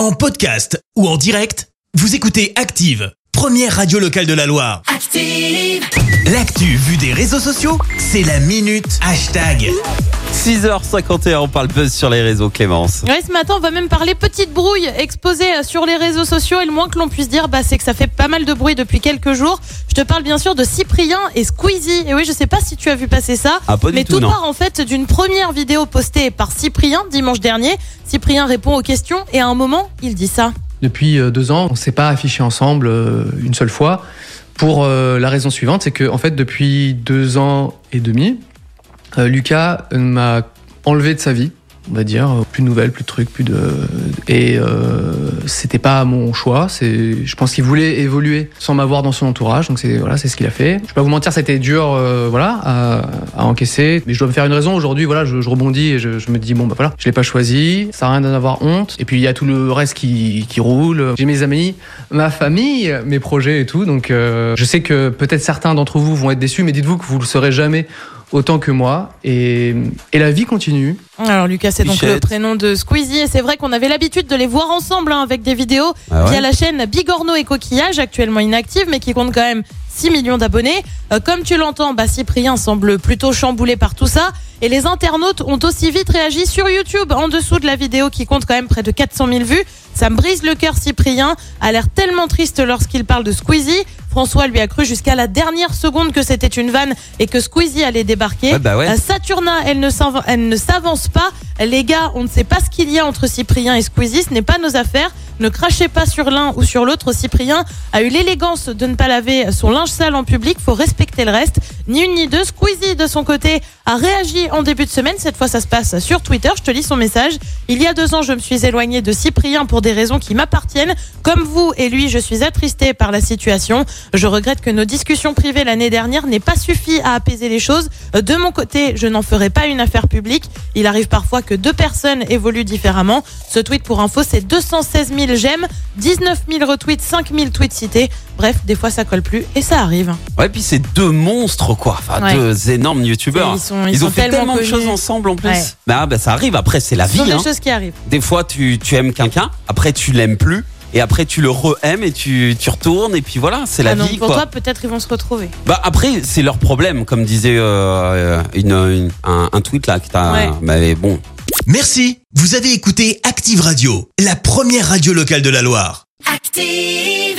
En podcast ou en direct, vous écoutez Active, première radio locale de la Loire. Active. L'actu vue des réseaux sociaux, c'est la minute hashtag. 6h51, on parle buzz sur les réseaux, Clémence. Ouais, ce matin, on va même parler petite brouille exposée euh, sur les réseaux sociaux. Et le moins que l'on puisse dire, bah, c'est que ça fait pas mal de bruit depuis quelques jours. Je te parle bien sûr de Cyprien et Squeezie. Et oui, je sais pas si tu as vu passer ça. Ah, pas du mais tout, part en fait d'une première vidéo postée par Cyprien dimanche dernier. Cyprien répond aux questions et à un moment, il dit ça. Depuis euh, deux ans, on ne s'est pas affiché ensemble euh, une seule fois. Pour euh, la raison suivante, c'est que fait, depuis deux ans et demi, Lucas m'a enlevé de sa vie, on va dire, plus de nouvelles, plus de trucs, plus de et euh, c'était pas mon choix. C'est, je pense qu'il voulait évoluer sans m'avoir dans son entourage, donc c'est voilà, c'est ce qu'il a fait. Je vais pas vous mentir, c'était dur, euh, voilà, à, encaisser, mais je dois me faire une raison aujourd'hui. Voilà, je, je rebondis et je, je me dis bon bah voilà, je l'ai pas choisi, ça a rien d'en avoir honte. Et puis il y a tout le reste qui, qui roule. J'ai mes amis, ma famille, mes projets et tout, donc euh, je sais que peut-être certains d'entre vous vont être déçus, mais dites-vous que vous le serez jamais autant que moi. Et, et la vie continue. Alors Lucas, c'est donc le prénom de Squeezie et c'est vrai qu'on avait l'habitude de les voir ensemble hein, avec des vidéos Ah ouais via la chaîne Bigorneau et Coquillage, actuellement inactive mais qui compte quand même 6 millions d'abonnés. Euh, comme tu l'entends, bah, Cyprien semble plutôt chamboulé par tout ça et les internautes ont aussi vite réagi sur YouTube en dessous de la vidéo qui compte quand même près de 400 000 vues. Ça me brise le cœur, Cyprien a l'air tellement triste lorsqu'il parle de Squeezie. François lui a cru jusqu'à la dernière seconde que c'était une vanne et que Squeezie allait débarquer. Ouais, bah ouais. Euh, Saturna, elle ne s'av- elle ne s'avance pas. Les gars, on ne sait pas ce qu'il y a entre Cyprien et Squeezie, ce n'est pas nos affaires. Ne crachez pas sur l'un ou sur l'autre. Cyprien a eu l'élégance de ne pas laver son linge sale en public. Faut respecter le reste. Ni une ni deux. Squeezie, de son côté, a réagi en début de semaine. Cette fois, ça se passe sur Twitter. Je te lis son message. Il y a deux ans, je me suis éloigné de Cyprien pour des raisons qui m'appartiennent. Comme vous et lui, je suis attristé par la situation. Je regrette que nos discussions privées l'année dernière n'aient pas suffi à apaiser les choses. De mon côté, je n'en ferai pas une affaire publique. Il arrive parfois que deux personnes évoluent différemment. Ce tweet pour info, c'est 216 000 j'aime, 19 000 retweets, 5 000 tweets cités. Bref, des fois ça colle plus et ça arrive. Ouais, puis c'est deux monstres, quoi. Enfin, Ouais. deux énormes youtubeurs. Ils sont- ils ont sont fait tellement tellement de choses ensemble en plus. Ouais. Bah, bah, ça arrive. Après, c'est la Ce sont vie. des Hein. choses qui arrivent. Des fois, tu, tu aimes quelqu'un, après, tu l'aimes plus. Et après, tu le re-aimes et tu, tu retournes. Et puis voilà, c'est la Ah non, vie, pour quoi. toi, peut-être ils vont se retrouver. Bah après c'est leur problème comme disait euh, une, une- un, un tweet là que t'as Ouais. bah, mais bon Merci, vous avez écouté Active Radio, la première radio locale de la Loire. Active.